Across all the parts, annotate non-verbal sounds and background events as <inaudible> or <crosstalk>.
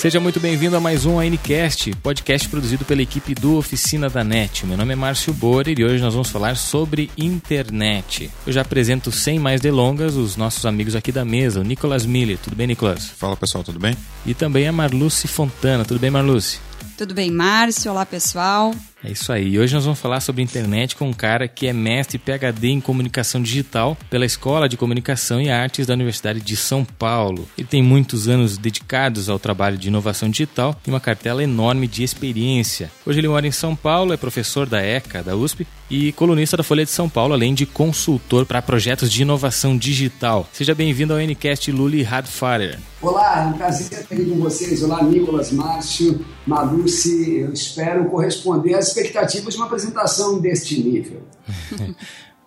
Seja muito bem-vindo a mais um ANCast, podcast produzido pela equipe do Oficina da NET. Meu nome é Márcio Borer e hoje nós vamos falar sobre internet. Eu já apresento sem mais delongas os nossos amigos aqui da mesa, o Nicolas Miller. Tudo bem, Nicolas? Fala pessoal, tudo bem? E também a Marluce Fontana. Tudo bem, Marluce? Tudo bem, Márcio? Olá, pessoal. É isso aí. Hoje nós vamos falar sobre internet com um cara que é mestre PhD em comunicação digital pela Escola de Comunicação e Artes da Universidade de São Paulo. Ele tem muitos anos dedicados ao trabalho de inovação digital e uma cartela enorme de experiência. Hoje ele mora em São Paulo, é professor da ECA, da USP, e colunista da Folha de São Paulo, além de consultor para projetos de inovação digital. Seja bem-vindo ao Ncast Luli Hadfarer. Olá, é um prazer estar aqui com vocês. Olá, Nicolas, Márcio, Maluce. Eu espero corresponder às expectativas de uma apresentação deste nível. <laughs>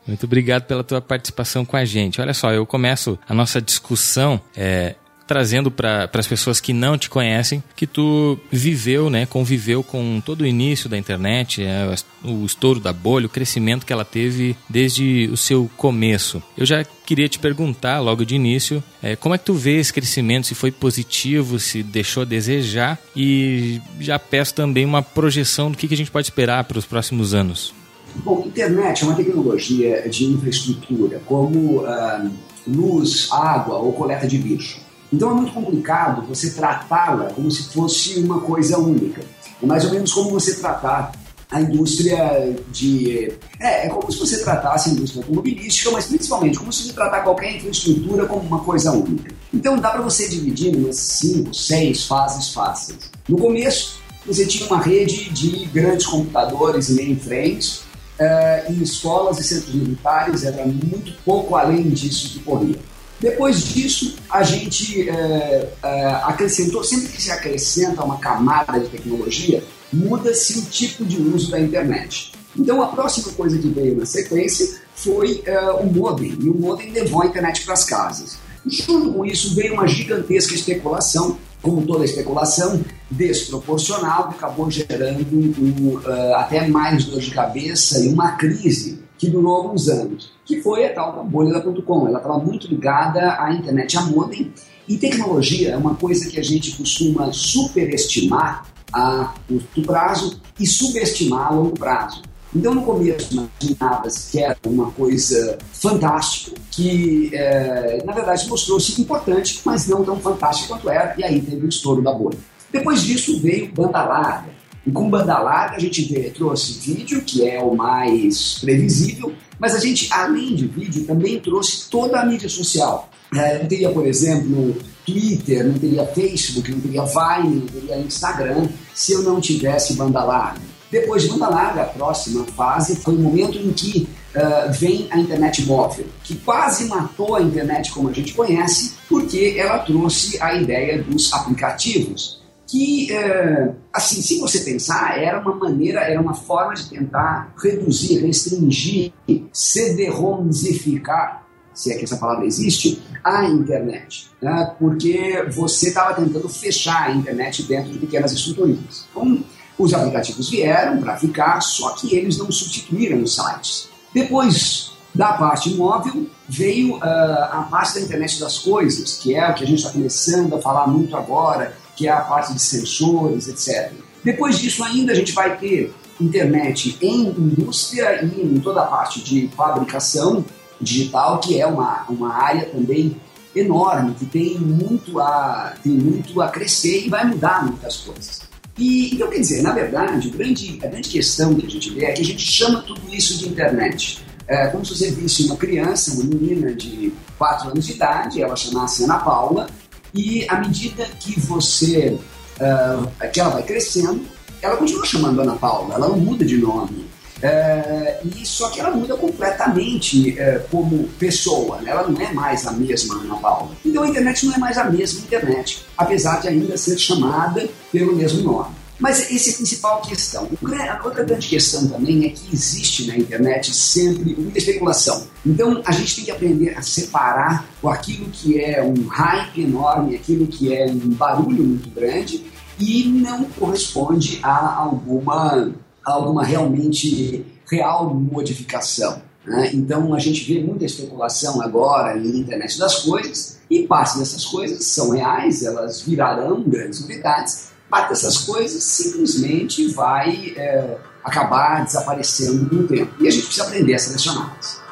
Muito obrigado pela tua participação com a gente. Olha só, eu começo a nossa discussão é, trazendo para as pessoas que não te conhecem que tu viveu, né, conviveu com todo o início da internet, é, o estouro da bolha, o crescimento que ela teve desde o seu começo. Eu já queria te perguntar logo de início, é, como é que tu vê esse crescimento, se foi positivo, se deixou a desejar e já peço também uma projeção do que, que a gente pode esperar para os próximos anos. Bom, internet é uma tecnologia de infraestrutura, como uh, luz, água ou coleta de lixo. Então é muito complicado você tratá-la como se fosse uma coisa única. É mais ou menos como você tratar a indústria de. É, é como se você tratasse a indústria automobilística, mas principalmente como se você tratar qualquer infraestrutura como uma coisa única. Então dá para você dividir em cinco, seis fases fáceis. No começo, você tinha uma rede de grandes computadores e mainframes, uh, em escolas e centros militares, era muito pouco além disso que corria. Depois disso, a gente é, é, acrescentou, sempre que se acrescenta uma camada de tecnologia, muda-se o tipo de uso da internet. Então, a próxima coisa que veio na sequência foi é, o modem, e o modem levou a internet para as casas. Junto com isso, veio uma gigantesca especulação, como toda especulação, desproporcional, que acabou gerando um, uh, até mais dor de cabeça e uma crise que durou alguns anos, que foi a tal da bolha da .com. Ela estava muito ligada à internet, a modem, e tecnologia é uma coisa que a gente costuma superestimar a curto prazo e subestimar a longo prazo. Então, no começo, imaginava que era uma coisa fantástica, que é, na verdade mostrou-se importante, mas não tão fantástica quanto era, e aí teve o estouro da bolha. Depois disso veio banda larga, e com banda larga a gente trouxe vídeo, que é o mais previsível, mas a gente, além de vídeo, também trouxe toda a mídia social. É, não teria, por exemplo, Twitter, não teria Facebook, não teria Vine, não teria Instagram, se eu não tivesse banda larga. Depois de banda larga, a próxima fase foi o momento em que uh, vem a internet móvel, que quase matou a internet como a gente conhece, porque ela trouxe a ideia dos aplicativos que, é, assim, se você pensar, era uma maneira, era uma forma de tentar reduzir, restringir, cederromizificar, se é que essa palavra existe, a internet. Né? Porque você estava tentando fechar a internet dentro de pequenas estruturas. Então, os aplicativos vieram para ficar, só que eles não substituíram os sites. Depois da parte móvel, veio uh, a parte da internet das coisas, que é o que a gente está começando a falar muito agora, que é a parte de sensores, etc. Depois disso, ainda a gente vai ter internet em indústria e em toda a parte de fabricação digital, que é uma, uma área também enorme, que tem muito, a, tem muito a crescer e vai mudar muitas coisas. E, então, quer dizer, na verdade, grande, a grande questão que a gente vê é que a gente chama tudo isso de internet. É como se você visse uma criança, uma menina de 4 anos de idade, ela chamasse Ana Paula, e à medida que você, uh, que ela vai crescendo, ela continua chamando Ana Paula, ela não muda de nome. Uh, e só que ela muda completamente uh, como pessoa, né? ela não é mais a mesma Ana Paula. Então a internet não é mais a mesma internet, apesar de ainda ser chamada pelo mesmo nome. Mas essa é a principal questão. A outra grande questão também é que existe na internet sempre muita especulação. Então a gente tem que aprender a separar aquilo que é um hype enorme, aquilo que é um barulho muito grande e não corresponde a alguma, alguma realmente real modificação. Né? Então a gente vê muita especulação agora em internet das coisas E parte dessas coisas são reais, elas virarão grandes novidades, parte dessas coisas simplesmente vai é, acabar desaparecendo com o tempo. E a gente precisa aprender a selecioná-las.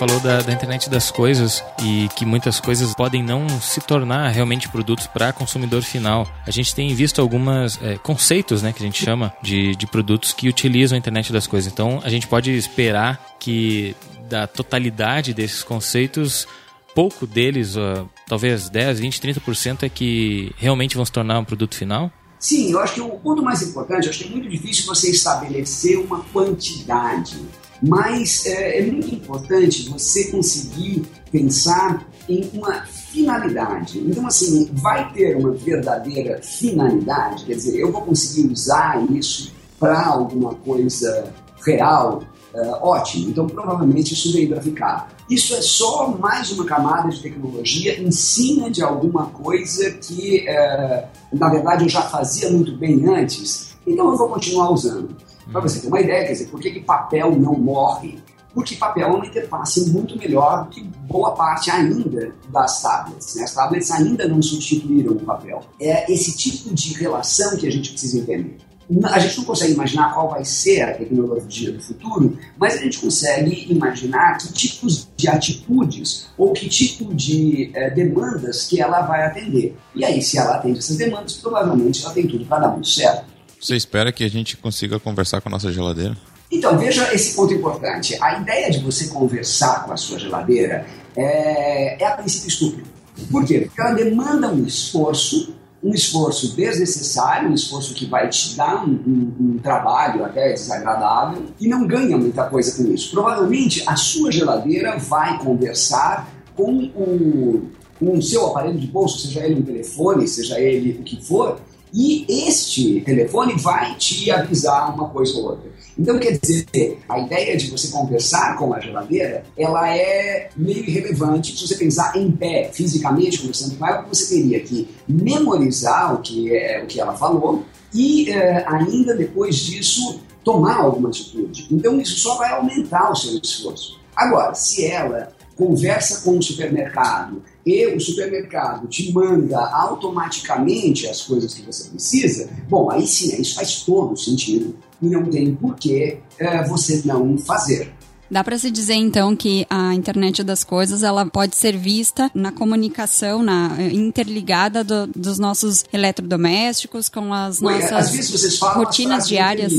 Falou da, da, internet das coisas e que muitas coisas podem não se tornar realmente produtos para consumidor final. A gente tem visto alguns é, conceitos, né, que a gente chama de, de produtos que utilizam a internet das coisas. Então, a gente pode esperar que da totalidade desses conceitos pouco deles, uh, talvez 10, 20, 30% é que realmente vão se tornar um produto final? Sim, eu acho que o ponto mais importante, eu acho que é muito difícil você estabelecer uma quantidade mas é, é muito importante você conseguir pensar em uma finalidade. Então, assim, vai ter uma verdadeira finalidade, quer dizer, eu vou conseguir usar isso para alguma coisa real, uh, ótimo. Então, provavelmente isso veio para ficar. Isso é só mais uma camada de tecnologia em cima de alguma coisa que, uh, na verdade, eu já fazia muito bem antes, então eu vou continuar usando. Para você ter uma ideia, quer dizer, por que, que papel não morre? Porque papel é uma interface muito melhor do que boa parte ainda das tablets. Né? As tablets ainda não substituíram o papel. É esse tipo de relação que a gente precisa entender. A gente não consegue imaginar qual vai ser a tecnologia do futuro, mas a gente consegue imaginar que tipos de atitudes ou que tipo de é, demandas que ela vai atender. E aí, se ela atende essas demandas, provavelmente ela tem tudo para dar muito certo. Você espera que a gente consiga conversar com a nossa geladeira? Então, veja esse ponto importante. A ideia de você conversar com a sua geladeira é, é a princípio estúpido. Por quê? Porque ela demanda um esforço, um esforço desnecessário, um esforço que vai te dar um, um, um trabalho até desagradável e não ganha muita coisa com isso. Provavelmente a sua geladeira vai conversar com o, com o seu aparelho de bolso, seja ele um telefone, seja ele o que for, e este telefone vai te avisar uma coisa ou outra. Então, quer dizer, a ideia de você conversar com a geladeira, ela é meio irrelevante se você pensar em pé, fisicamente conversando com ela, você teria que memorizar o que, é, o que ela falou e é, ainda depois disso tomar alguma atitude. Então, isso só vai aumentar o seu esforço. Agora, se ela conversa com o supermercado e o supermercado te manda automaticamente as coisas que você precisa, bom, aí sim, isso faz todo sentido e não tem por que é, você não fazer. Dá para se dizer então que a internet das coisas ela pode ser vista na comunicação, na eh, interligada do, dos nossos eletrodomésticos com as Ué, nossas rotinas diárias.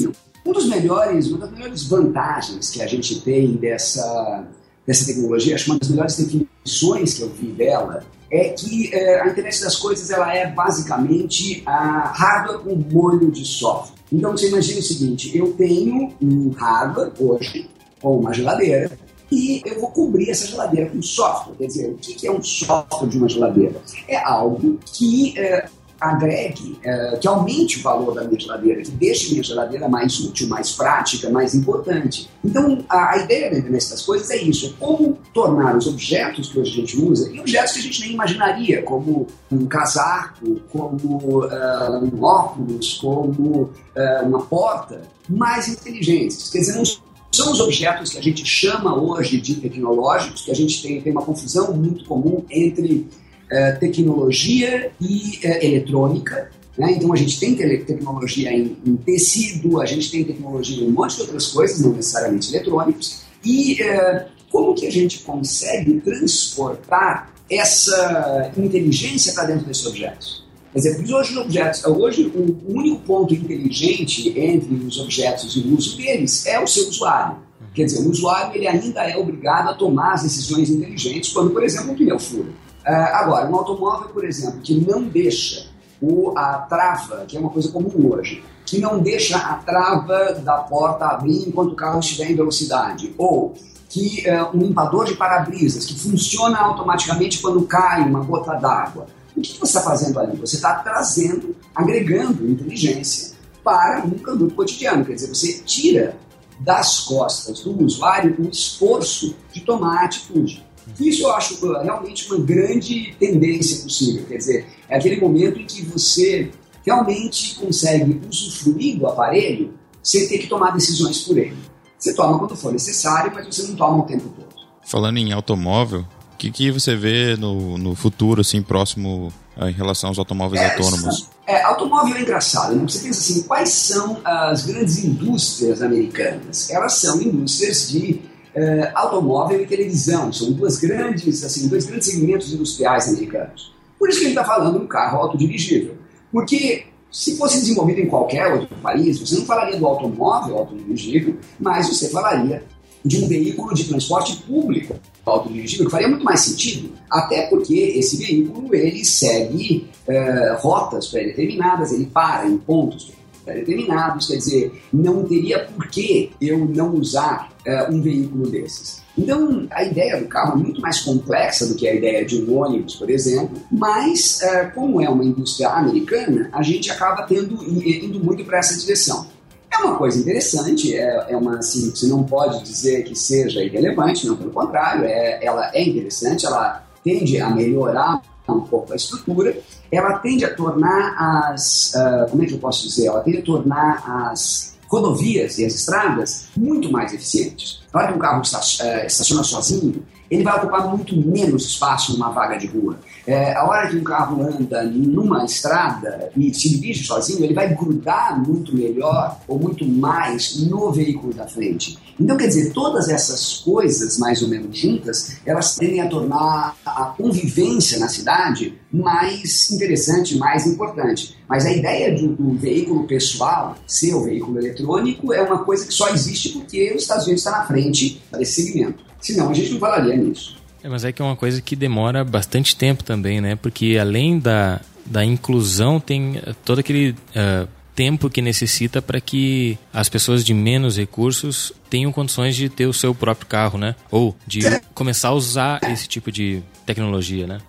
Um dos melhores, uma das melhores vantagens que a gente tem dessa dessa tecnologia, acho que uma das melhores definições que eu vi dela é que é, a internet das coisas ela é basicamente a hardware com molho de software. Então você imagina o seguinte: eu tenho um hardware hoje, ou uma geladeira, e eu vou cobrir essa geladeira com software. Quer dizer, o que é um software de uma geladeira? É algo que é, agregue, uh, que aumente o valor da minha geladeira, que deixe minha geladeira mais útil, mais prática, mais importante. Então, a, a ideia internet das coisas é isso, é como tornar os objetos que hoje a gente usa, e objetos que a gente nem imaginaria, como um casaco, como uh, um óculos, como uh, uma porta, mais inteligentes. Quer dizer, não são os objetos que a gente chama hoje de tecnológicos, que a gente tem, tem uma confusão muito comum entre é, tecnologia e é, eletrônica. Né? Então a gente tem tecnologia em, em, tecido, a gente tem tecnologia em um monte de outras coisas, não necessariamente eletrônicos. E é, como que a gente consegue transportar essa inteligência para dentro desses objetos? Quer dizer, hoje, objetos, hoje o único ponto inteligente entre os objetos e o uso deles é o seu usuário. Quer dizer, o usuário ele ainda é obrigado a tomar as decisões inteligentes quando, por exemplo, um pneu fura. Uh, agora, um automóvel, por exemplo, que não deixa o, a trava, que é uma coisa comum hoje, que não deixa a trava da porta abrir enquanto o carro estiver em velocidade, ou que uh, um limpador de para-brisas que funciona automaticamente quando cai uma gota d'água. O que, você está fazendo ali? Você está trazendo, agregando inteligência para um produto cotidiano. Quer dizer, você tira das costas do usuário o esforço de tomar atitude. Isso eu acho realmente uma grande tendência possível. Quer dizer, é aquele momento em que você realmente consegue usufruir do aparelho sem ter que tomar decisões por ele. Você toma quando for necessário, mas você não toma o tempo todo. Falando em automóvel, o que, que você vê no, no futuro, assim, próximo ah, em relação aos automóveis é, autônomos? É, automóvel é engraçado, né? Você pensa assim, quais são as grandes indústrias americanas? Elas são indústrias de uh, automóvel e televisão. São duas grandes, assim, dois grandes segmentos industriais americanos. Por isso que gente está falando de um carro autodirigível. Porque se fosse desenvolvido em qualquer outro país, você não falaria do automóvel autodirigível, mas você falaria de um veículo de transporte público autodirigível, que faria muito mais sentido, até porque esse veículo ele segue uh, rotas pré-determinadas, ele para em pontos pré-determinados, quer dizer, não teria por que eu não usar uh, um veículo desses. Então, a ideia do carro é muito mais complexa do que a ideia de um ônibus, por exemplo, mas, uh, como é uma indústria americana, a gente acaba tendo, indo muito para essa direção. É uma coisa interessante, é, é uma assim, você não pode dizer que seja irrelevante, não, pelo contrário, é, ela é interessante, ela tende a melhorar um pouco a estrutura, ela tende a tornar as, uh, como é que eu posso dizer, ela tende a tornar as rodovias e as estradas muito mais eficientes. Na que um carro eh, estaciona sozinho, ele vai ocupar muito menos espaço numa vaga de rua. É, a hora que um carro anda numa estrada e se dirige sozinho, ele vai grudar muito melhor ou muito mais no veículo da frente. Então, quer dizer, todas essas coisas, mais ou menos juntas, elas tendem a tornar a convivência na cidade mais interessante, mais importante. Mas a ideia de um veículo pessoal ser o veículo eletrônico é uma coisa que só existe porque os Estados Unidos está na frente desse segmento. Senão a gente não falaria nisso. É, mas é que é uma coisa que demora bastante tempo também, né? Porque além da, da inclusão, tem eh, todo aquele uh, tempo que necessita para que as pessoas de menos recursos tenham condições de ter o seu próprio carro, né? Ou de começar a usar esse tipo de tecnologia, né?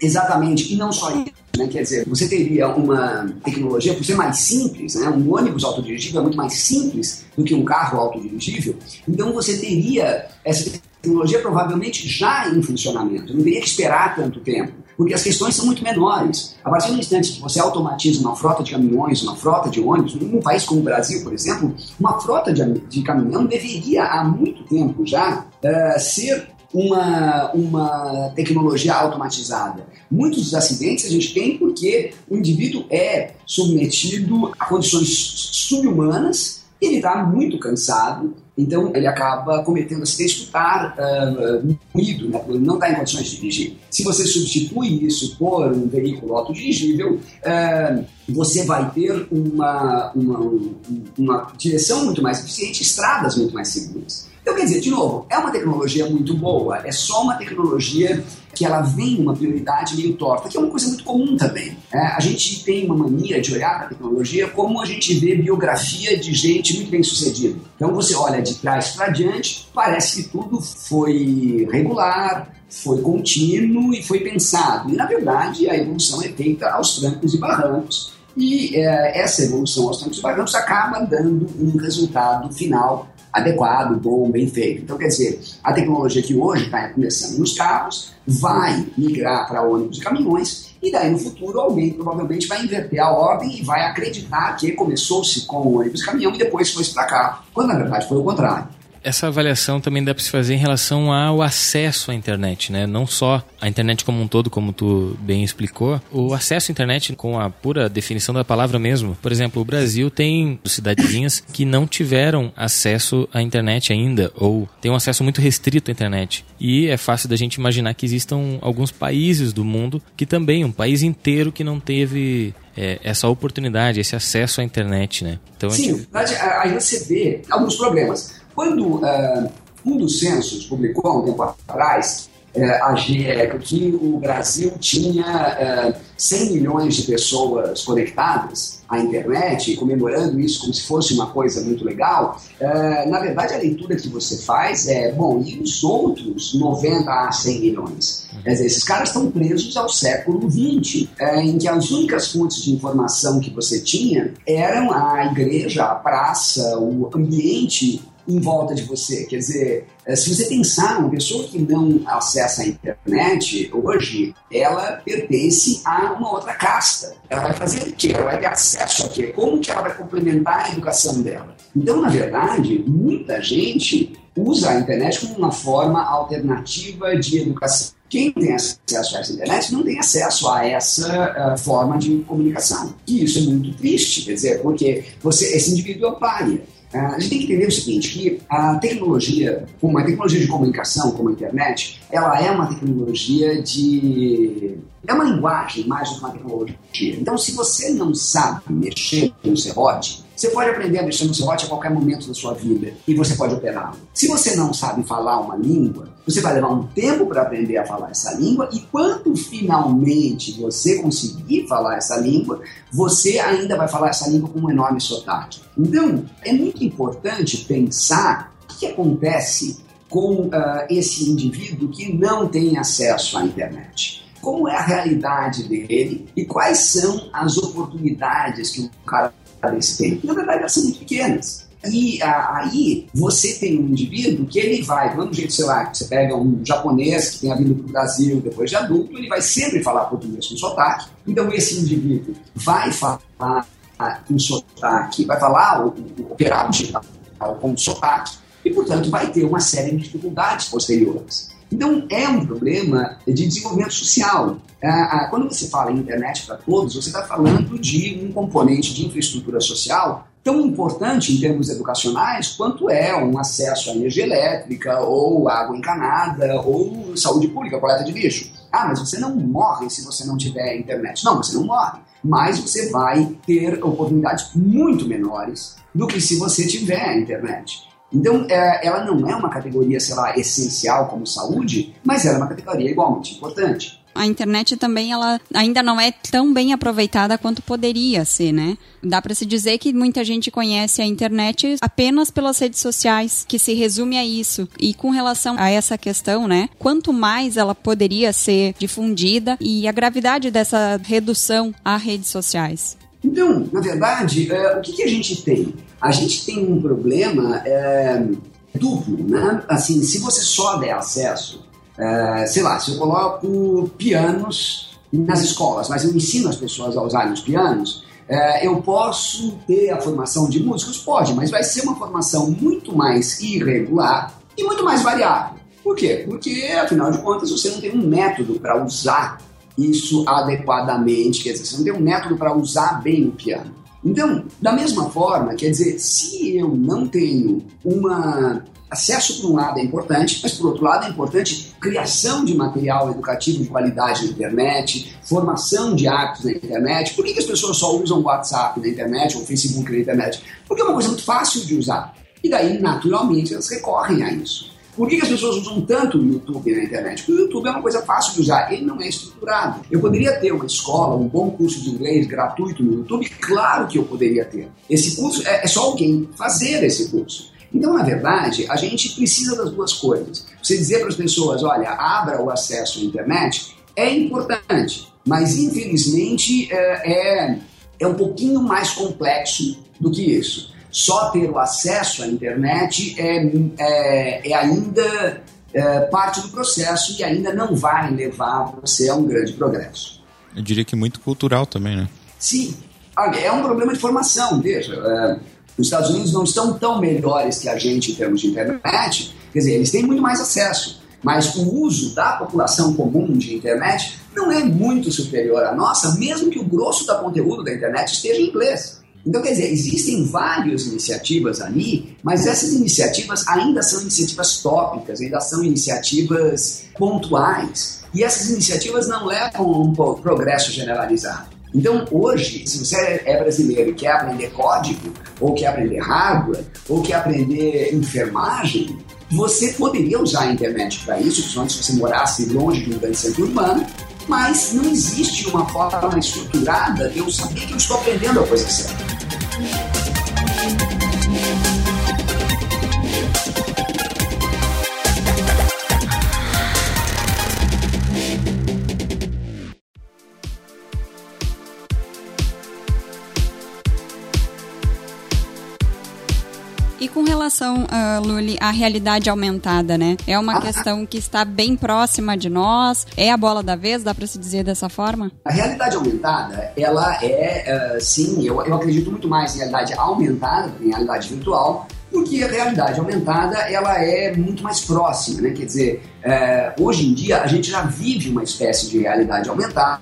Exatamente, e não só isso. Né? Quer dizer, você teria uma tecnologia, por ser mais simples, né? um ônibus autodirigível é muito mais simples do que um carro autodirigível, então você teria essa tecnologia provavelmente já em funcionamento, não teria que esperar tanto tempo, porque as questões são muito menores. A partir do instante que você automatiza uma frota de caminhões, uma frota de ônibus, num país como o Brasil, por exemplo, uma frota de, de caminhão deveria há muito tempo já uh, ser uma, uma tecnologia automatizada. Muitos dos acidentes a gente tem porque o indivíduo é submetido a condições subhumanas, ele está muito cansado, então ele acaba cometendo acidentes por estar uh, moído, né, não estar em condições de dirigir. Se você substitui isso por um veículo autodirigível, uh, você vai ter uma, uma, uma direção muito mais eficiente, estradas muito mais seguras. Então, quer dizer, de novo, é uma tecnologia muito boa, é só uma tecnologia que ela vem numa prioridade meio torta, que é uma coisa muito comum também. É, a gente tem uma mania de olhar para a tecnologia como a gente vê biografia de gente muito bem sucedida. Então você olha de trás para diante, parece que tudo foi regular, foi contínuo e foi pensado. E na verdade a evolução é feita aos trancos e barrancos. E é, essa evolução aos trancos e barrancos acaba dando um resultado final adequado, bom, bem feito. Então, quer dizer, a tecnologia que hoje está começando nos carros vai migrar para ônibus e caminhões, e daí no futuro alguém provavelmente vai inverter a ordem e vai acreditar que começou-se com ônibus e caminhão e depois foi para carro, quando na verdade foi o contrário essa avaliação também dá para se fazer em relação ao acesso à internet, né? Não só a internet como um todo, como tu bem explicou, o acesso à internet com a pura definição da palavra mesmo. Por exemplo, o Brasil tem cidadezinhas que não tiveram acesso à internet ainda, ou tem um acesso muito restrito à internet. E é fácil da gente imaginar que existam alguns países do mundo que também, um país inteiro que não teve é, essa oportunidade, esse acesso à internet, né? Então, Sim, gente... aí você vê alguns problemas. Quando uh, um dos censos publicou há um tempo atrás uh, uh, que o Brasil tinha 100 milhões de pessoas conectadas à internet, comemorando isso como se fosse uma coisa muito legal, na verdade a leitura que você faz é, bom, e os outros 90 a 100 milhões? Quer dizer, esses caras estão presos ao século XX, em que as únicas fontes de informação que você tinha eram a igreja, a praça, o ambiente em volta de você. Quer dizer, eh, se você pensar, uma pessoa que não acessa a internet hoje, ela pertence a uma outra casta. Ela vai fazer o quê? Ela vai ter acesso a quê? Como que ela vai complementar a educação dela? Então, na verdade, muita gente usa a internet como uma forma alternativa de educação. Quem tem acesso a essa internet não tem acesso a essa uh, forma de comunicação. E isso é muito triste, quer dizer, porque você, esse indivíduo é párea. Uh, a gente tem que entender o seguinte, que a tecnologia, como a tecnologia de comunicação, como a internet, ela é uma tecnologia de... é uma linguagem mais do que uma tecnologia. Então, se você não sabe mexer no serrote, você pode aprender a mexer no serrote a qualquer momento da sua vida e você pode operá-lo. Se você não sabe falar uma língua, você vai levar um tempo para aprender a falar essa língua e quando finalmente você conseguir falar essa língua, você ainda vai falar essa língua com um enorme sotaque. Então, é muito importante pensar o que acontece com uh, esse indivíduo que não tem acesso à internet como é a realidade dele e quais são as oportunidades que o cara desse tempo. Na verdade, elas são muito pequenas. E aí você tem um indivíduo que ele vai, do mesmo jeito, sei lá, você pega um japonês que tenha vindo para o Brasil depois de adulto, ele vai sempre falar português com sotaque. Então esse indivíduo vai falar com sotaque, vai falar o, o operar digital com sotaque, e portanto vai ter uma série de dificuldades posteriores. Então é um problema de desenvolvimento social. Quando você fala em internet para todos, você está falando de um componente de infraestrutura social tão importante em termos educacionais quanto é um acesso à energia elétrica, ou água encanada, ou saúde pública, coleta de lixo. Ah, mas você não morre se você não tiver internet. Não, você não morre. Mas você vai ter oportunidades muito menores do que se você tiver internet. Então, é, ela não é uma categoria, sei lá, essencial como saúde, mas ela é uma categoria igualmente importante a internet também ela ainda não é tão bem aproveitada quanto poderia ser, né? Dá para se dizer que muita gente conhece a internet apenas pelas redes sociais, que se resume a isso. E com relação a essa questão, né? Quanto mais ela poderia ser difundida e a gravidade dessa redução a redes sociais. Então, na verdade, é, o que, que, a gente tem? A gente tem um problema é, duplo, né? Assim, se você só der acesso é, sei lá, se eu coloco pianos nas escolas, mas eu ensino as pessoas a usarem os pianos, é, eu posso ter a formação de músicos? Pode, mas vai ser uma formação muito mais irregular e muito mais variável. Por quê? Porque, afinal de contas, você não tem um método para usar isso adequadamente, quer dizer, você não tem um método para usar bem o piano. Então, da mesma forma, quer dizer, se eu não tenho uma Acesso, por um lado, é importante, mas, por outro lado, é importante criação de material educativo de qualidade na internet, formação de hábitos na internet. Por que, as pessoas só usam WhatsApp na internet ou Facebook na internet? Porque é uma coisa muito fácil de usar. E daí, naturalmente, elas recorrem a isso. Por que, as pessoas usam tanto o YouTube na internet? Porque o YouTube é uma coisa fácil de usar, ele não é estruturado. Eu poderia ter uma escola, um bom curso de inglês gratuito no YouTube? Claro que eu poderia ter. Esse curso é, é só alguém fazer esse curso. Então, na verdade, a gente precisa das duas coisas. Você dizer para as pessoas, olha, abra o acesso à internet, é importante, mas infelizmente é, é, é um pouquinho mais complexo do que isso. Só ter o acesso à internet é, é, é ainda é, parte do processo e ainda não vai levar você a um grande progresso. Eu diria que muito cultural também, né? Sim. Olha, é um problema de formação, veja. É, os Estados Unidos não estão tão melhores que a gente em termos de internet, quer dizer, eles têm muito mais acesso, mas o uso da população comum de internet não é muito superior à nossa, mesmo que o grosso da conteúdo da internet esteja em inglês. Então, quer dizer, existem várias iniciativas ali, mas essas iniciativas ainda são iniciativas tópicas, ainda são iniciativas pontuais. E essas iniciativas não levam a um progresso generalizado. Então, hoje, se você é brasileiro e quer aprender código, ou quer aprender hardware, ou quer aprender enfermagem, você poderia usar a internet para isso, principalmente se você morasse longe de um grande centro urbano, mas não existe uma forma estruturada de eu saber que eu estou aprendendo a coisa certa. Thank you. Relação, uh, Luli, à realidade aumentada, né? É uma ah, questão que está bem próxima de nós, é a bola da vez, dá para se dizer dessa forma? A realidade aumentada, ela é, uh, sim, eu, eu acredito muito mais em realidade aumentada, em realidade virtual, porque a realidade aumentada ela é muito mais próxima, né? Quer dizer, é, hoje em dia a gente já vive uma espécie de realidade aumentada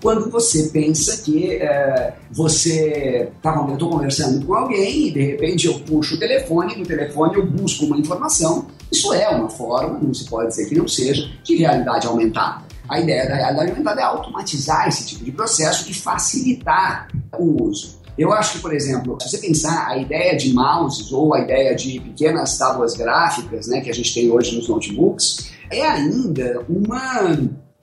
quando você pensa que é, você tá, eu estou conversando com alguém e de repente eu puxo o telefone, no telefone eu busco uma informação. Isso é uma forma, não se pode dizer que não seja, de realidade aumentada. A ideia da realidade aumentada é automatizar esse tipo de processo e facilitar o uso. Eu acho que, por exemplo, se você pensar a ideia de mouses ou a ideia de pequenas tábuas gráficas né, que a gente tem hoje nos notebooks, é ainda uma,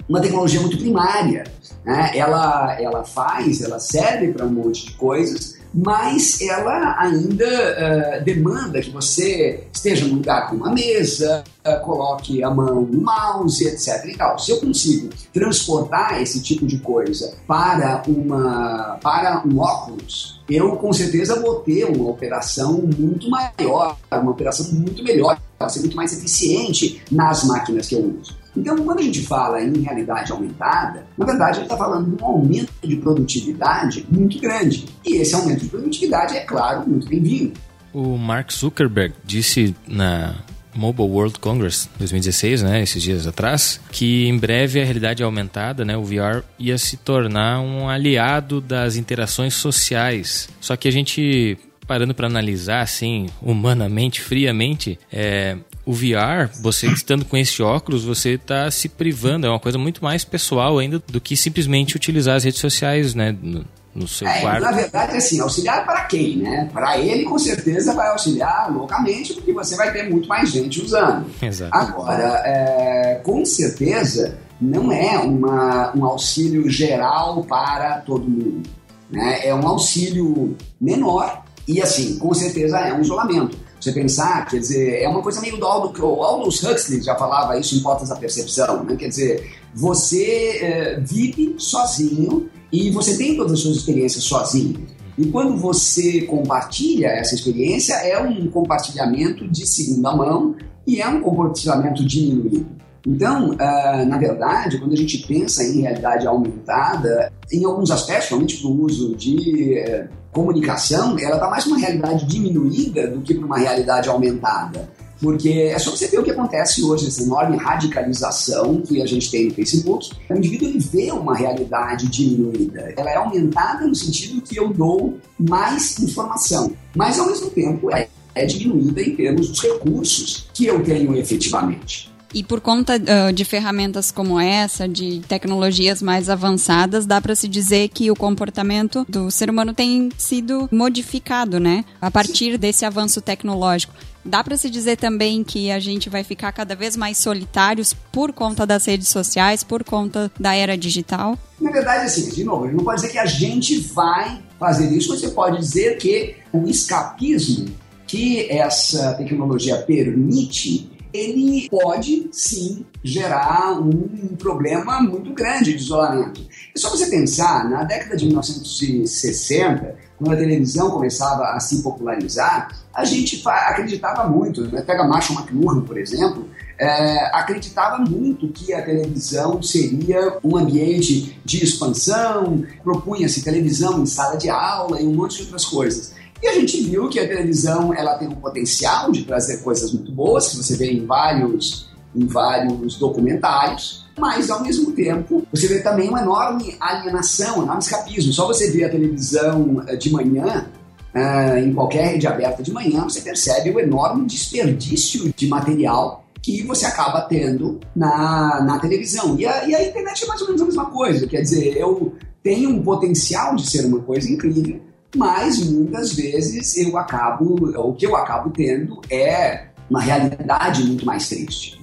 uma tecnologia muito primária. Né? Ela, ela faz, ela serve para um monte de coisas, mas ela ainda uh, demanda que você esteja num lugar com uma mesa, uh, coloque a mão no mouse, etc. E tal. Se eu consigo transportar esse tipo de coisa para, uma, para um óculos, eu com certeza vou ter uma operação muito maior, uma operação muito melhor, ser muito mais eficiente nas máquinas que eu uso. Então, quando a gente fala em realidade aumentada, na verdade, a gente está falando de um aumento de produtividade muito grande. E esse aumento de produtividade é, claro, muito bem-vindo. O Mark Zuckerberg disse na Mobile World Congress 2016, né, esses dias atrás, que em breve a realidade aumentada, né, o VR, ia se tornar um aliado das interações sociais. Só que a gente parando para analisar assim, humanamente, friamente, é, o VR, você estando com esse óculos, você está se privando. É uma coisa muito mais pessoal ainda do que simplesmente utilizar as redes sociais, né? No, no seu é, quarto. Na verdade, assim, auxiliar para quem, né? Para ele, com certeza, vai auxiliar loucamente, porque você vai ter muito mais gente usando. Exato. Agora, é, com certeza, não é uma, um auxílio geral para todo mundo. Né? É um auxílio menor e, assim, com certeza é um isolamento. Você pensar, quer dizer, é uma coisa meio do Aldo, o Aldous Huxley já falava isso em Portas da Percepção, né? Quer dizer, você é, vive sozinho e você tem todas as suas experiências sozinho. E quando você compartilha essa experiência, é um compartilhamento de segunda mão e é um compartilhamento diminuído. Então, uh, na verdade, quando a gente pensa em realidade aumentada, em alguns aspectos, principalmente para o uso de uh, comunicação, ela está mais uma realidade diminuída do que para uma realidade aumentada. Porque é só você ver o que acontece hoje, essa enorme radicalização que a gente tem no Facebook. O indivíduo ele vê uma realidade diminuída. Ela é aumentada no sentido que eu dou mais informação, mas ao mesmo tempo é, é diminuída em termos dos recursos que eu tenho efetivamente. E por conta uh, de ferramentas como essa, de tecnologias mais avançadas, dá para se dizer que o comportamento do ser humano tem sido modificado, né? A partir desse avanço tecnológico. Dá para se dizer também que a gente vai ficar cada vez mais solitários por conta das redes sociais, por conta da era digital? Na verdade, assim, de novo, não pode dizer que a gente vai fazer isso, você pode dizer que o escapismo que essa tecnologia permite ele pode sim gerar um problema muito grande de isolamento. É só você pensar, na década de 1960, quando a televisão começava a se popularizar, a gente acreditava muito, né? pega Marshall McLuhan, por exemplo, é, acreditava muito que a televisão seria um ambiente de expansão, propunha-se televisão em sala de aula e um monte de outras coisas. E a gente viu que a televisão ela tem um potencial de trazer coisas muito boas, que você vê em vários, em vários documentários, mas ao mesmo tempo você vê também uma enorme alienação, um enorme escapismo. Só você vê a televisão eh, de manhã, uh, em qualquer rede aberta de manhã, você percebe o enorme desperdício de material que você acaba tendo na, na televisão. E a, e a internet é mais ou menos a mesma coisa, quer dizer, eu tenho um potencial de ser uma coisa incrível, mas muitas vezes eu acabo, o que eu acabo tendo é uma realidade muito mais triste.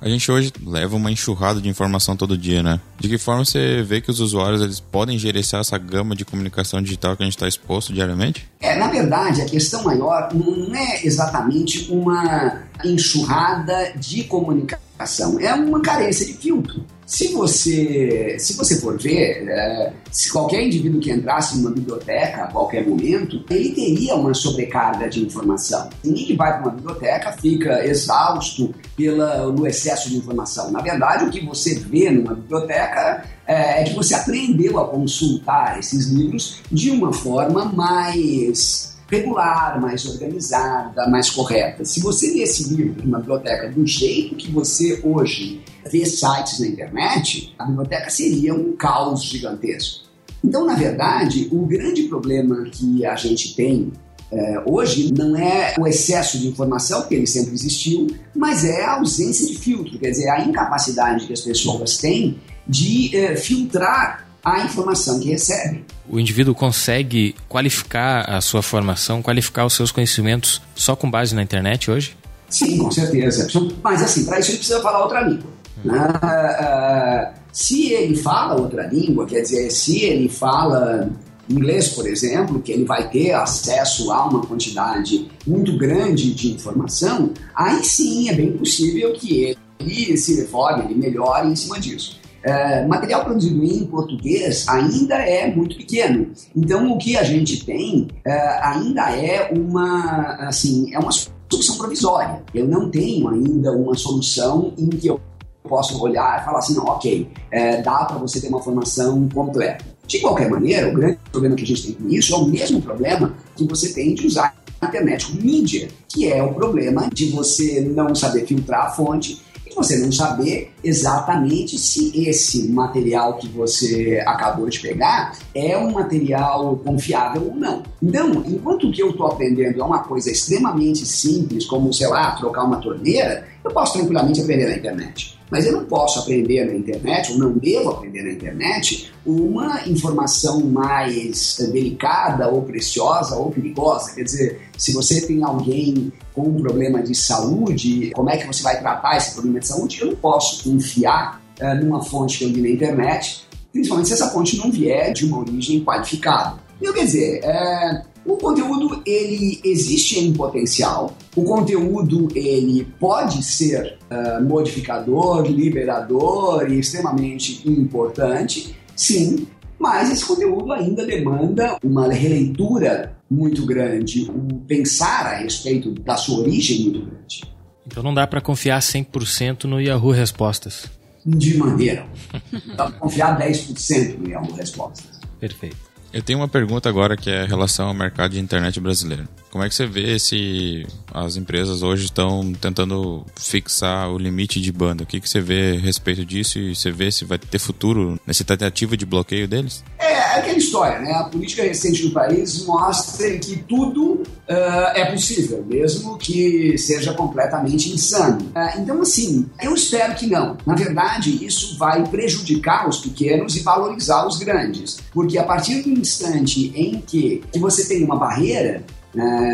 A gente hoje leva uma enxurrada de informação todo dia, né? De que forma você vê que os usuários eles podem gerenciar essa gama de comunicação digital que a gente está exposto diariamente? É, na verdade, a questão maior não é exatamente uma enxurrada de comunicação, é uma carência de filtro. Se você, se você for ver, é, se qualquer indivíduo que entrasse numa biblioteca a qualquer momento, ele teria uma sobrecarga de informação. Ninguém que vai para uma biblioteca fica exausto pela, no excesso de informação. Na verdade, o que você vê numa biblioteca é, é que você aprendeu a consultar esses livros de uma forma mais regular, mais organizada, mais correta. Se você lê esse livro numa biblioteca do jeito que você hoje vê sites na internet, a biblioteca seria um caos gigantesco. Então, na verdade, o grande problema que a gente tem é, hoje não é o excesso de informação, que ele sempre existiu, mas é a ausência de filtro, quer dizer, a incapacidade que as pessoas têm de é, filtrar a informação que recebe. O indivíduo consegue qualificar a sua formação, qualificar os seus conhecimentos só com base na internet hoje? Sim, com certeza. Mas assim, para isso ele precisa falar outra língua. Hum. Uh, se ele fala outra língua, quer dizer, se ele fala inglês, por exemplo, que ele vai ter acesso a uma quantidade muito grande de informação, aí sim é bem possível que ele se reforme, ele melhore em cima disso. É, material produzido em português ainda é muito pequeno. Então, o que a gente tem é, ainda é uma, assim, é uma solução provisória. Eu não tenho ainda uma solução em que eu possa olhar e falar assim, não, ok, é, dá para você ter uma formação completa. De qualquer maneira, o grande problema que a gente tem com isso é o mesmo problema que você tem de usar a internet como mídia, que é o problema de você não saber filtrar a fonte você não saber exatamente se esse material que você acabou de pegar é um material confiável ou não. Então, enquanto que eu estou aprendendo é uma coisa extremamente simples, como, sei lá, trocar uma torneira, eu posso tranquilamente aprender na internet. Mas eu não posso aprender na internet, ou não devo aprender na internet, uma informação mais delicada, ou preciosa, ou perigosa. Quer dizer, se você tem alguém com um problema de saúde, como é que você vai tratar esse problema de saúde? Eu não posso confiar uh, numa fonte que eu vi na internet, principalmente se essa fonte não vier de uma origem qualificada. Então, quer dizer, é, o conteúdo ele existe em potencial. O conteúdo ele pode ser uh, modificador, liberador e extremamente importante, sim. Mas esse conteúdo ainda demanda uma releitura muito grande, um pensar a respeito da sua origem muito grande. Então não dá para confiar 100% no Yahoo Respostas. De maneira. dá para confiar 10% no Yahoo Respostas. Perfeito. Eu tenho uma pergunta agora que é em relação ao mercado de internet brasileiro. Como é que você vê se as empresas hoje estão tentando fixar o limite de banda? O que, que você vê a respeito disso e você vê se vai ter futuro nessa tentativa de bloqueio deles? É, é aquela história, né? A política recente do país mostra que tudo uh, é possível, mesmo que seja completamente insano. Uh, então, assim, eu espero que não. Na verdade, isso vai prejudicar os pequenos e valorizar os grandes. Porque a partir do instante em que, que você tem uma barreira,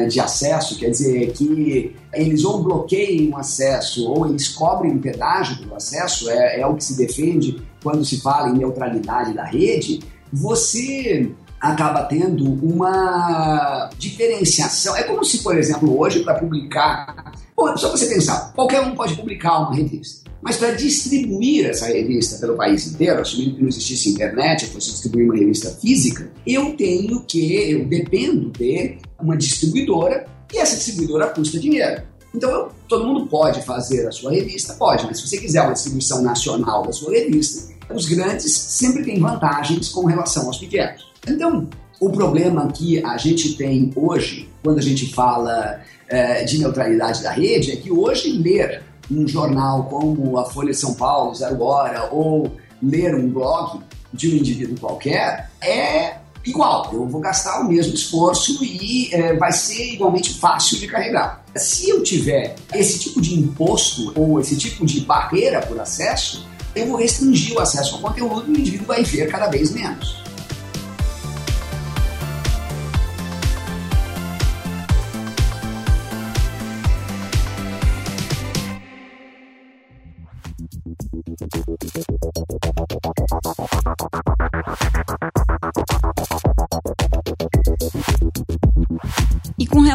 de acesso, quer dizer, que eles ou bloqueiem o acesso ou eles cobrem um pedágio pelo acesso, é, é o que se defende quando se fala em neutralidade da rede, você acaba tendo uma diferenciação. É como se, por exemplo, hoje, para publicar. Só você pensar, qualquer um pode publicar uma revista. Mas para distribuir essa revista pelo país inteiro, assumindo que não existisse internet, eu fosse distribuir uma revista física, eu tenho que, eu dependo de uma distribuidora e essa distribuidora custa dinheiro. Então, eu, todo mundo pode fazer a sua revista? Pode, mas se você quiser uma distribuição nacional da sua revista, os grandes sempre têm vantagens com relação aos pequenos. Então, o problema que a gente tem hoje, quando a gente fala é, de neutralidade da rede, é que hoje ler um jornal como a Folha de São Paulo, Zero Hora, ou ler um blog de um indivíduo qualquer é igual. Eu vou gastar o mesmo esforço e é, vai ser igualmente fácil de carregar. Se eu tiver esse tipo de imposto ou esse tipo de barreira por acesso, eu vou restringir o acesso ao conteúdo e o indivíduo vai ver cada vez menos.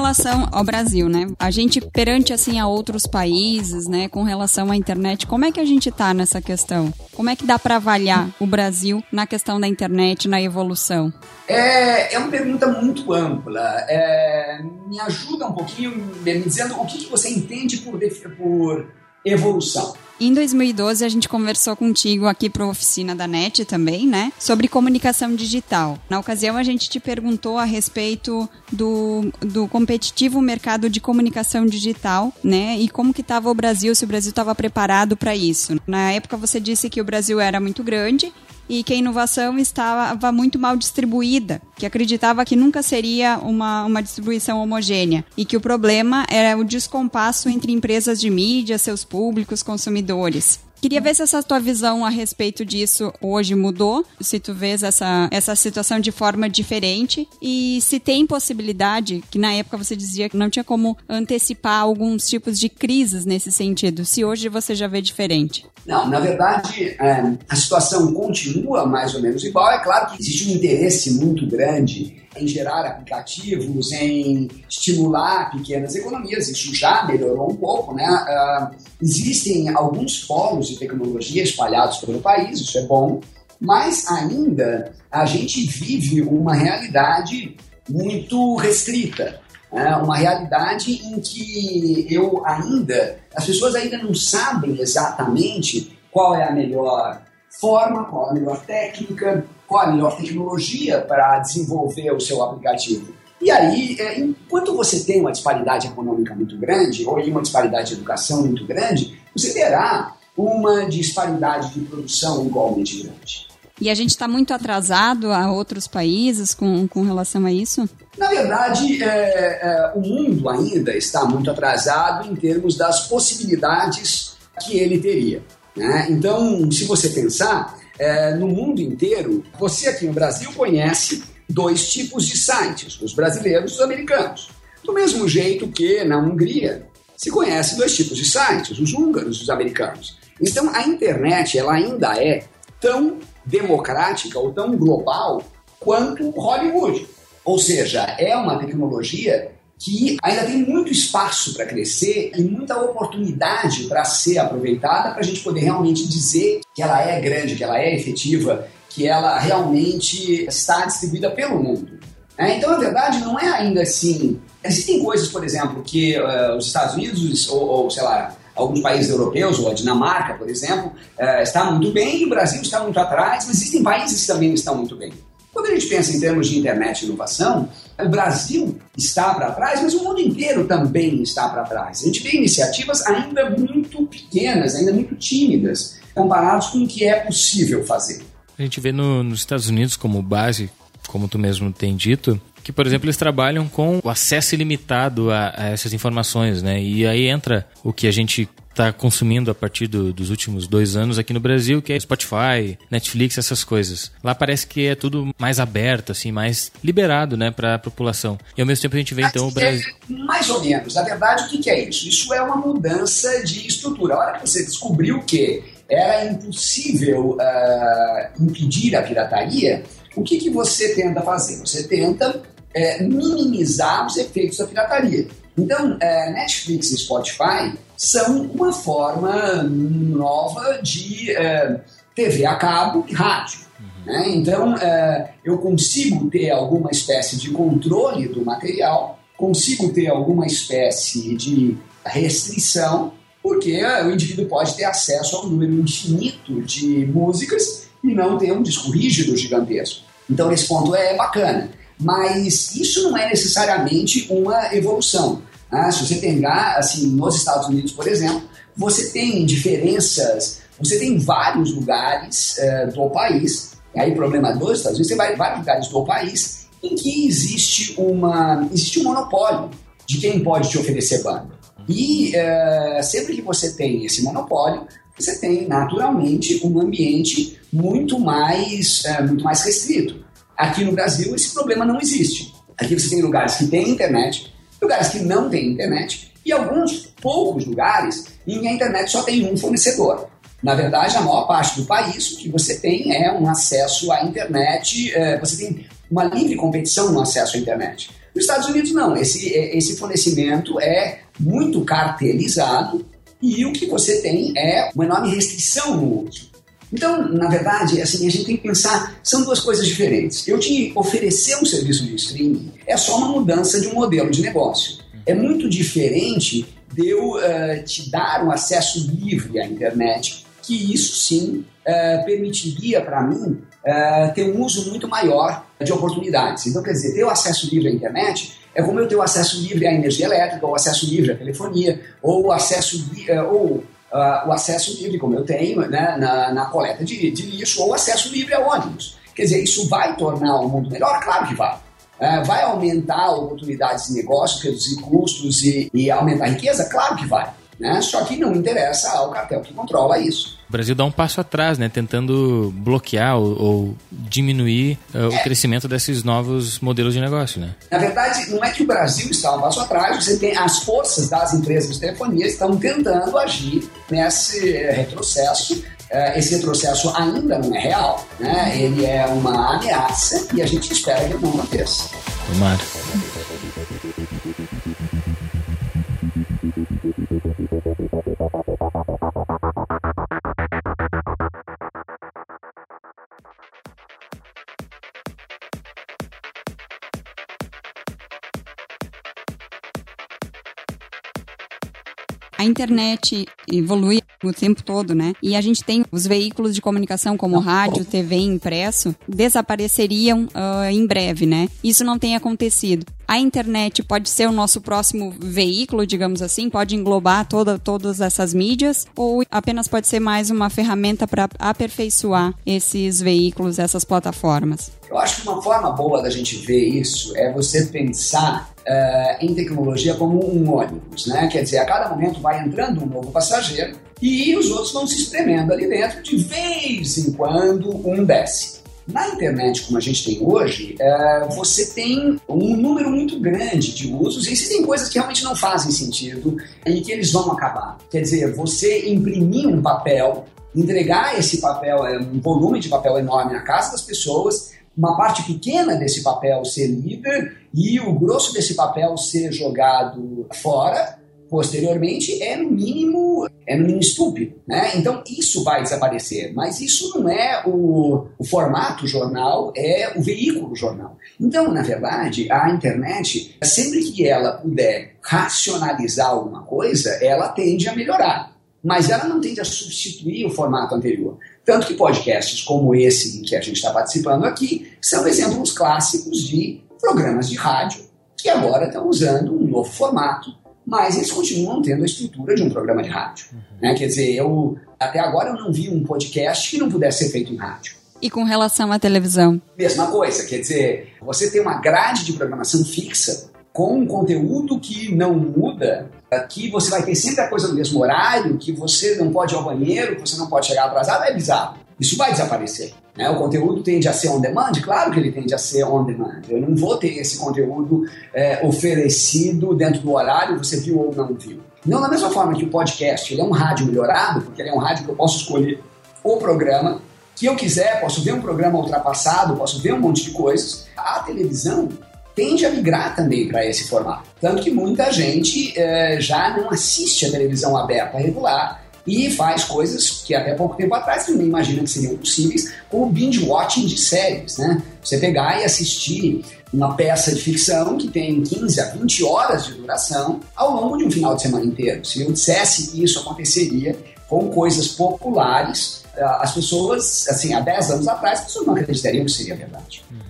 Relação ao Brasil, né? A gente perante assim a outros países, né, com relação à internet, como é que a gente tá nessa questão? Como é que dá para avaliar o Brasil na questão da internet, na evolução? É, é uma pergunta muito ampla. É, me ajuda um pouquinho me dizendo o que, que você entende por, por evolução. Em 2012, a gente conversou contigo aqui para a oficina da NET também, né? Sobre comunicação digital. Na ocasião, a gente te perguntou a respeito do, do competitivo mercado de comunicação digital, né? E como que estava o Brasil, se o Brasil estava preparado para isso. Na época, você disse que o Brasil era muito grande e que a inovação estava muito mal distribuída, que acreditava que nunca seria uma, uma distribuição homogênea e que o problema era o descompasso entre empresas de mídia, seus públicos, consumidores. Queria ver se essa tua visão a respeito disso hoje mudou, se tu vês essa, essa situação de forma diferente e se tem possibilidade, que na época você dizia que não tinha como antecipar alguns tipos de crises nesse sentido, se hoje você já vê diferente. Não, na verdade, é, a situação continua mais ou menos igual. É claro que existe um interesse muito grande em gerar aplicativos, em estimular pequenas economias. Isso já melhorou um pouco, né? Uh, existem alguns polos de tecnologia espalhados pelo país, isso é bom, mas ainda a gente vive uma realidade muito restrita. É uma realidade em que eu ainda, as pessoas ainda não sabem exatamente qual é a melhor forma, qual é a melhor técnica, qual a melhor tecnologia para desenvolver o seu aplicativo. E aí, é, enquanto você tem uma disparidade econômica muito grande, ou uma disparidade de educação muito grande, você terá uma disparidade de produção igualmente grande. E a gente está muito atrasado a outros países com, com relação a isso? Na verdade, é, é, o mundo ainda está muito atrasado em termos das possibilidades que ele teria. Né? Então, se você pensar, é, no mundo inteiro, você aqui no Brasil conhece dois tipos de sites, os brasileiros e os americanos. Do mesmo jeito que na Hungria se conhece dois tipos de sites, os húngaros e os americanos. Então, a internet ela ainda é tão democrática ou tão global quanto Hollywood. Ou seja, é uma tecnologia que ainda tem muito espaço para crescer e muita oportunidade para ser aproveitada para a gente poder realmente dizer que ela é grande, que ela é efetiva, que ela realmente está distribuída pelo mundo. É, então, na verdade, não é ainda assim. Existem coisas, por exemplo, que uh, os Estados Unidos ou, ou, sei lá, alguns países europeus, ou a Dinamarca, por exemplo, uh, está muito bem e o Brasil está muito atrás, mas existem países que também estão muito bem. Quando a gente pensa em termos de internet e inovação, o Brasil está para trás, mas o mundo inteiro também está para trás. A gente vê iniciativas ainda muito pequenas, ainda muito tímidas, comparados com o que é possível fazer. A gente vê no, nos Estados Unidos como base, como tu mesmo tem dito, que, por exemplo, eles trabalham com o acesso ilimitado a, a essas informações, né? E aí entra o que a gente está consumindo a partir do, dos últimos dois anos aqui no Brasil, que é Spotify, Netflix, essas coisas. Lá parece que é tudo mais aberto, assim, mais liberado, né, para a população. E ao mesmo tempo a gente vê então o Brasil. É, mais ou menos. Na verdade, o que é isso? Isso é uma mudança de estrutura. A hora que você descobriu que era impossível uh, impedir a pirataria, o que, que você tenta fazer? Você tenta é, minimizar os efeitos da pirataria. Então, é, Netflix e Spotify são uma forma nova de é, TV a cabo e rádio. Uhum. Né? Então, é, eu consigo ter alguma espécie de controle do material, consigo ter alguma espécie de restrição, porque o indivíduo pode ter acesso a um número infinito de músicas e não ter um disco rígido gigantesco. Então, esse ponto é bacana. Mas isso não é necessariamente uma evolução. Né? Se você pegar, assim, nos Estados Unidos, por exemplo, você tem diferenças, você tem vários lugares é, do país, e aí problema dos Estados Unidos, você vai vários lugares do país em que existe, uma, existe um monopólio de quem pode te oferecer banda. E é, sempre que você tem esse monopólio, você tem naturalmente um ambiente muito mais, é, muito mais restrito. Aqui no Brasil, esse problema não existe. Aqui você tem lugares que têm internet, lugares que não têm internet e alguns poucos lugares em que a internet só tem um fornecedor. Na verdade, a maior parte do país, o que você tem é um acesso à internet, é, você tem uma livre competição no acesso à internet. Nos Estados Unidos, não. Esse, é, esse fornecimento é muito cartelizado e o que você tem é uma enorme restrição no uso. Então, na verdade, assim, a gente tem que pensar, são duas coisas diferentes. Eu te oferecer um serviço de streaming é só uma mudança de um modelo de negócio. É muito diferente de eu uh, te dar um acesso livre à internet, que isso sim uh, permitiria para mim uh, ter um uso muito maior de oportunidades. Então, quer dizer, ter o acesso livre à internet é como eu ter o acesso livre à energia elétrica, ou acesso livre à telefonia, ou acesso, ou uh, o acesso livre, como eu tenho, né, na, na coleta de, de, lixo, ou acesso livre a ônibus. Quer dizer, isso vai tornar o mundo melhor? Claro que vai. Uh, vai aumentar oportunidades de negócio, reduzir custos e, e aumentar a riqueza? Claro que vai. Né? Só que não interessa ao cartel que controla isso. O Brasil dá um passo atrás, né? tentando bloquear ou, ou diminuir uh, é. o crescimento desses novos modelos de negócio. Né? Na verdade, não é que o Brasil está um passo atrás, você tem as forças das empresas de telefonia estão tentando agir nesse retrocesso é, esse retrocesso ainda não é real, né? ele é uma ameaça e a gente espera que não aconteça. Tomara. A internet evolui o tempo todo, né? E a gente tem os veículos de comunicação como rádio, TV impresso desapareceriam uh, em breve, né? Isso não tem acontecido. A internet pode ser o nosso próximo veículo, digamos assim, pode englobar toda, todas essas mídias, ou apenas pode ser mais uma ferramenta para aperfeiçoar esses veículos, essas plataformas? Eu acho que uma forma boa da gente ver isso é você pensar uh, em tecnologia como um ônibus, né? Quer dizer, a cada momento vai entrando um novo passageiro e os outros vão se espremendo ali dentro, de vez em quando um desce. Na internet, como a gente tem hoje, uh, você tem um número muito grande de usos e existem coisas que realmente não fazem sentido e que eles vão acabar. Quer dizer, você imprimir um papel, entregar esse papel, um volume de papel enorme na casa das pessoas, uma parte pequena desse papel ser líder e o grosso desse papel ser jogado fora posteriormente é no mínimo é no mínimo estúpido, né? Então isso vai desaparecer, mas isso não é o, o formato jornal, é o veículo jornal. Então, na verdade, a internet, sempre que ela puder racionalizar alguma coisa, ela tende a melhorar mas ela não tende a substituir o formato anterior. Tanto que podcasts como esse em que a gente está participando aqui são exemplos clássicos de programas de rádio que agora estão usando um novo formato, mas eles continuam tendo a estrutura de um programa de rádio. Uhum. Né? Quer dizer, eu até agora eu não vi um podcast que não pudesse ser feito em rádio. E com relação à televisão? Mesma coisa, quer dizer, você tem uma grade de programação fixa com um conteúdo que não muda, que você vai ter sempre a coisa no mesmo horário, que você não pode ir ao banheiro, que você não pode chegar atrasado, é bizarro. Isso vai desaparecer. Né? O conteúdo tende a ser on demand? Claro que ele tende a ser on demand. Eu não vou ter esse conteúdo é, oferecido dentro do horário, você viu ou não viu. Não da mesma forma que o podcast, ele é um rádio melhorado, porque ele é um rádio que eu posso escolher o programa que eu quiser, posso ver um programa ultrapassado, posso ver um monte de coisas. A televisão, tende a migrar também para esse formato. Tanto que muita gente é, já não assiste a televisão aberta regular e faz coisas que até pouco tempo atrás ninguém imagina que seriam possíveis, como binge watching de séries, né? Você pegar e assistir uma peça de ficção que tem 15 a 20 horas de duração ao longo de um final de semana inteiro. Se eu dissesse que isso aconteceria com coisas populares, eh, as pessoas, assim, há 10 anos atrás, as pessoas não acreditariam que seria verdade. Uhum.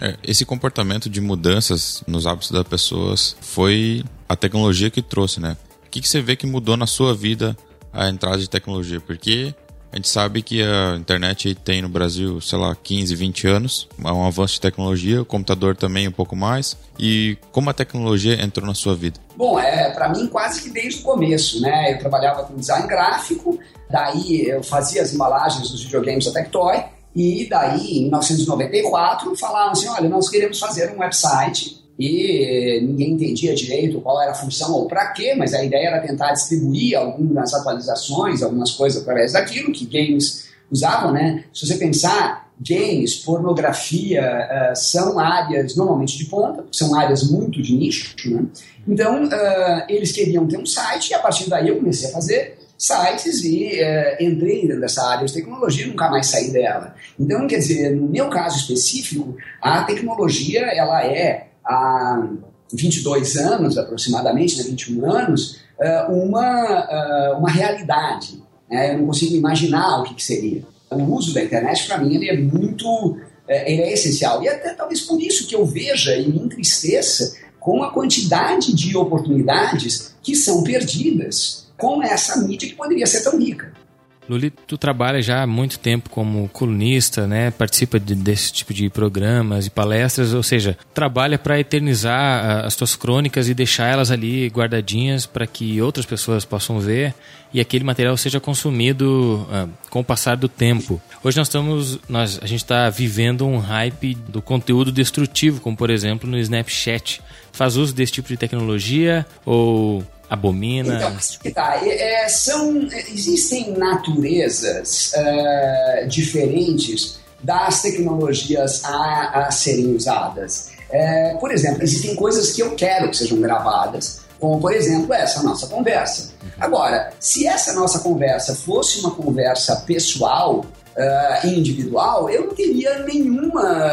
É, esse comportamento de mudanças nos hábitos das pessoas foi a tecnologia que trouxe, né? O que, que você vê que mudou na sua vida a entrada de tecnologia? Porque a gente sabe que a internet tem no Brasil, sei lá, 15, 20 anos, é um avanço de tecnologia, o computador também um pouco mais. E como a tecnologia entrou na sua vida? Bom, é para mim quase que desde o começo, né? Eu trabalhava com design gráfico, daí eu fazia as embalagens dos videogames da Tectoy, e daí, em 1994, falaram assim: olha, nós queremos fazer um website e ninguém entendia direito qual era a função ou para quê, mas a ideia era tentar distribuir algumas atualizações, algumas coisas através daquilo que games usavam, né? Se você pensar, games, pornografia, uh, são áreas normalmente de ponta, são áreas muito de nicho. Né? Então, uh, eles queriam ter um site e a partir daí eu comecei a fazer sites e uh, entrei dentro dessa área de tecnologia e nunca mais saí dela. Então, quer dizer, no meu caso específico, a tecnologia ela é há 22 anos aproximadamente, né, 21 anos, uma, uma realidade. Né? Eu não consigo imaginar o que, que seria o uso da internet, para mim, ele é muito é, ele é essencial. E até talvez por isso que eu veja e me entristeça com a quantidade de oportunidades que são perdidas com essa mídia que poderia ser tão rica. Luli, tu trabalha já há muito tempo como colunista, né? Participa de, desse tipo de programas e palestras, ou seja, trabalha para eternizar ah, as tuas crônicas e deixar elas ali guardadinhas para que outras pessoas possam ver e aquele material seja consumido uh, com o passar do tempo. Hoje nós estamos, nós, a gente está vivendo um hype do conteúdo destrutivo, como por exemplo no Snapchat. Faz uso desse tipo de tecnologia ou abomina? Então, tá, é, são, existem naturezas uh, diferentes das tecnologias a, a serem usadas. É, por exemplo, existem coisas que eu quero que sejam gravadas, como por exemplo essa nossa conversa. Uhum. Agora, se essa nossa conversa fosse uma conversa pessoal, uh, individual, eu não teria nenhuma,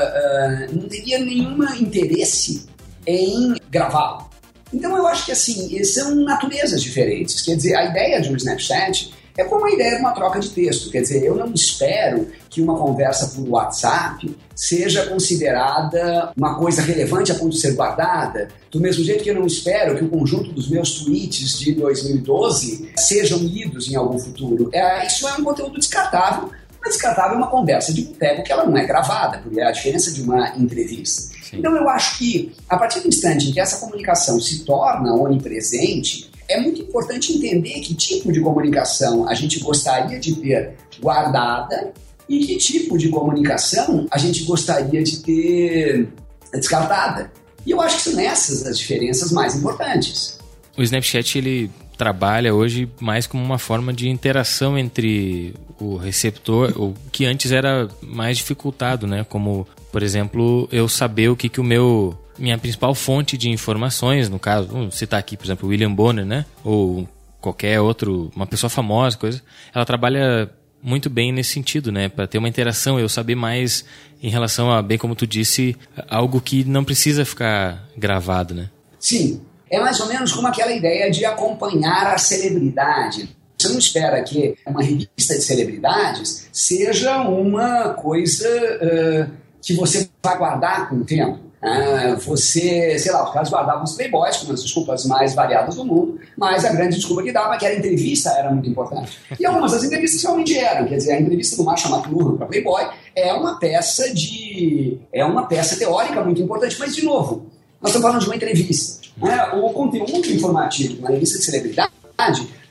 não teria nenhuma interesse em gravá-lo. Então eu acho que assim, são naturezas diferentes. Quer dizer, a ideia de um Snapchat é como a ideia de uma troca de texto. Quer dizer, eu não espero que uma conversa por WhatsApp seja considerada uma coisa relevante a ponto de ser guardada, do mesmo jeito que eu não espero que o conjunto dos meus tweets de 2012 sejam lidos em algum futuro. É, isso é um conteúdo descartável, mas descartável é uma conversa de boteco que ela não é gravada, porque é a diferença de uma entrevista. Sim. Então eu acho que a partir do instante em que essa comunicação se torna onipresente, é muito importante entender que tipo de comunicação a gente gostaria de ter guardada e que tipo de comunicação a gente gostaria de ter descartada. E eu acho que são essas as diferenças mais importantes. O Snapchat ele trabalha hoje mais como uma forma de interação entre o receptor, o que antes era mais dificultado, né? Como, por exemplo, eu saber o que, que o meu minha principal fonte de informações, no caso, vamos citar aqui, por exemplo, William Bonner, né? Ou qualquer outro, uma pessoa famosa, coisa, ela trabalha muito bem nesse sentido, né? Para ter uma interação, eu saber mais em relação a, bem como tu disse, algo que não precisa ficar gravado, né? Sim, é mais ou menos como aquela ideia de acompanhar a celebridade. Você não espera que uma revista de celebridades seja uma coisa uh, que você vai guardar com o tempo. Uh, você, sei lá, os caras guardavam os playboys com as desculpas mais variadas do mundo, mas a grande desculpa que dava é que a entrevista era muito importante. E algumas das entrevistas realmente eram, quer dizer, a entrevista do Marshall McLuhan para Playboy é uma peça de. é uma peça teórica muito importante, mas de novo, nós estamos falando de uma entrevista. Né? O conteúdo informativo de uma revista de celebridade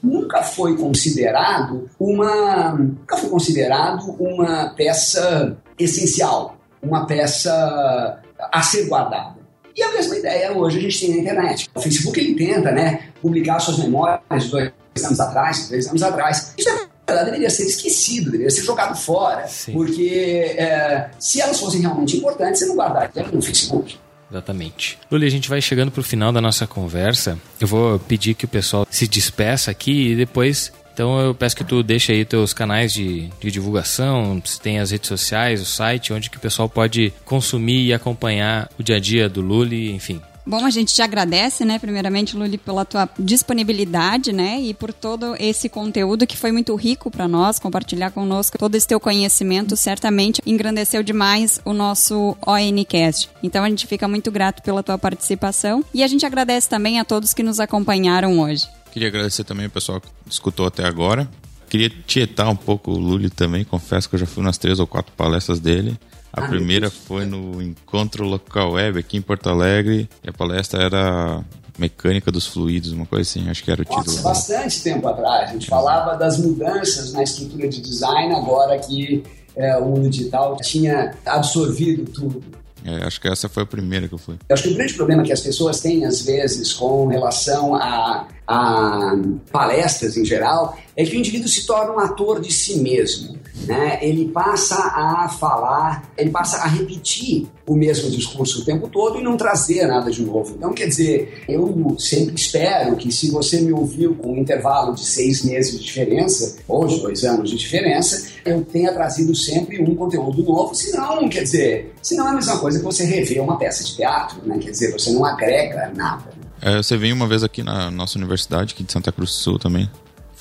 nunca foi considerado uma nunca foi considerado uma peça essencial, uma peça a ser guardada. E a mesma ideia hoje a gente tem na internet. O Facebook ele tenta, né, publicar suas memórias dois anos atrás, três anos atrás. Isso ela deveria ser esquecido, deveria ser jogado fora, Sim. porque é, se elas fossem realmente importantes, você não guardaria no Facebook. Exatamente. Luli, a gente vai chegando para o final da nossa conversa. Eu vou pedir que o pessoal se despeça aqui e depois. Então eu peço que tu deixe aí teus canais de, de divulgação, se tem as redes sociais, o site, onde que o pessoal pode consumir e acompanhar o dia a dia do Luli, enfim. Bom, a gente te agradece, né, primeiramente, Luli, pela tua disponibilidade, né, e por todo esse conteúdo que foi muito rico para nós, compartilhar conosco todo esse teu conhecimento, certamente engrandeceu demais o nosso ONCast. Então a gente fica muito grato pela tua participação e a gente agradece também a todos que nos acompanharam hoje. Queria agradecer também o pessoal que escutou até agora. Queria tietar um pouco o Luli também, confesso que eu já fui nas três ou quatro palestras dele. A primeira foi no Encontro Local Web aqui em Porto Alegre. E a palestra era mecânica dos fluidos, uma coisa assim, acho que era o título. Nossa, bastante tempo atrás. A gente falava das mudanças na estrutura de design, agora que é, o mundo digital tinha absorvido tudo. É, acho que essa foi a primeira que eu fui. Eu acho que o grande problema que as pessoas têm, às vezes, com relação a, a palestras em geral, é que o indivíduo se torna um ator de si mesmo. Né? Ele passa a falar, ele passa a repetir o mesmo discurso o tempo todo e não trazer nada de novo. Então, quer dizer, eu sempre espero que se você me ouviu com um intervalo de seis meses de diferença, ou de dois anos de diferença, eu tenha trazido sempre um conteúdo novo, senão, quer dizer, senão é a mesma coisa que você rever uma peça de teatro, né? quer dizer, você não agrega nada. É, você veio uma vez aqui na nossa universidade, aqui de Santa Cruz do Sul também.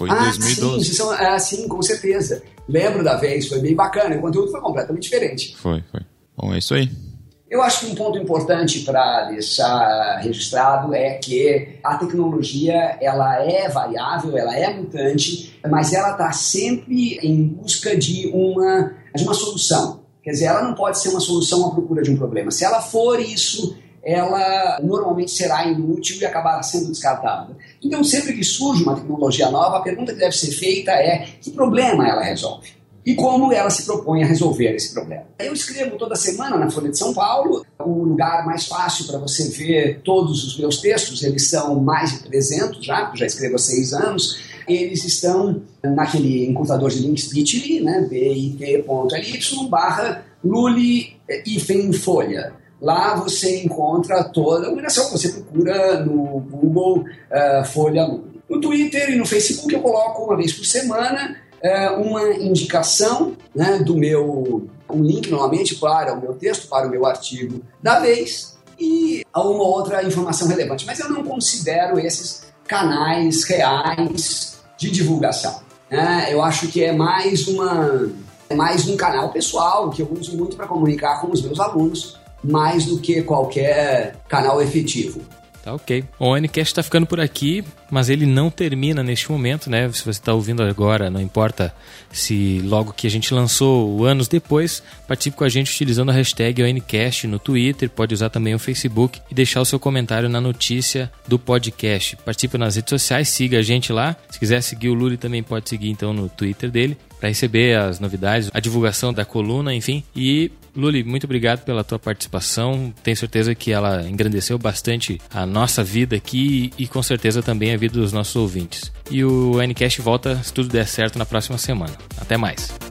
Foi em ah, 2012. Sim, são, ah, sim, com certeza. Lembro da vez, foi bem bacana. O conteúdo foi completamente diferente. Foi, foi. Bom, é isso aí. Eu acho que um ponto importante para deixar registrado é que a tecnologia ela é variável, ela é mutante, mas ela está sempre em busca de uma, de uma solução. Quer dizer, ela não pode ser uma solução à procura de um problema. Se ela for isso, ela normalmente será inútil e acabará sendo descartada. Então, sempre que surge uma tecnologia nova, a pergunta que deve ser feita é que problema ela resolve? E como ela se propõe a resolver esse problema. Eu escrevo toda semana na Folha de São Paulo, o lugar mais fácil para você ver todos os meus textos, eles são mais de 300 já, já escrevo há seis anos, eles estão naquele encurtador de links bit.ly, né, bit.ly barra luli folha. Lá você encontra toda a iluminação que você procura no Google uh, Folha Luli. No Twitter e no Facebook eu coloco uma vez por semana uh, uma indicação né, do meu, um link normalmente para o meu texto, para o meu artigo da vez e uma outra informação relevante. Mas eu não considero esses canais reais de divulgação. Né? Eu acho que é mais uma é mais um canal pessoal que eu uso muito para comunicar com os meus alunos mais do que qualquer canal efetivo. Tá ok. O Ncast está ficando por aqui, mas ele não termina neste momento, né? Se você está ouvindo agora, não importa se logo que a gente lançou, anos depois, participe com a gente utilizando a hashtag ONCast no Twitter, pode usar também o Facebook e deixar o seu comentário na notícia do podcast. Participe nas redes sociais, siga a gente lá. Se quiser seguir o Luli, também pode seguir então no Twitter dele para receber as novidades, a divulgação da coluna, enfim. E Luli, muito obrigado pela tua participação. Tenho certeza que ela engrandeceu bastante a nossa vida aqui e com certeza também a vida dos nossos ouvintes. E o Ncast volta, se tudo der certo, na próxima semana. Até mais.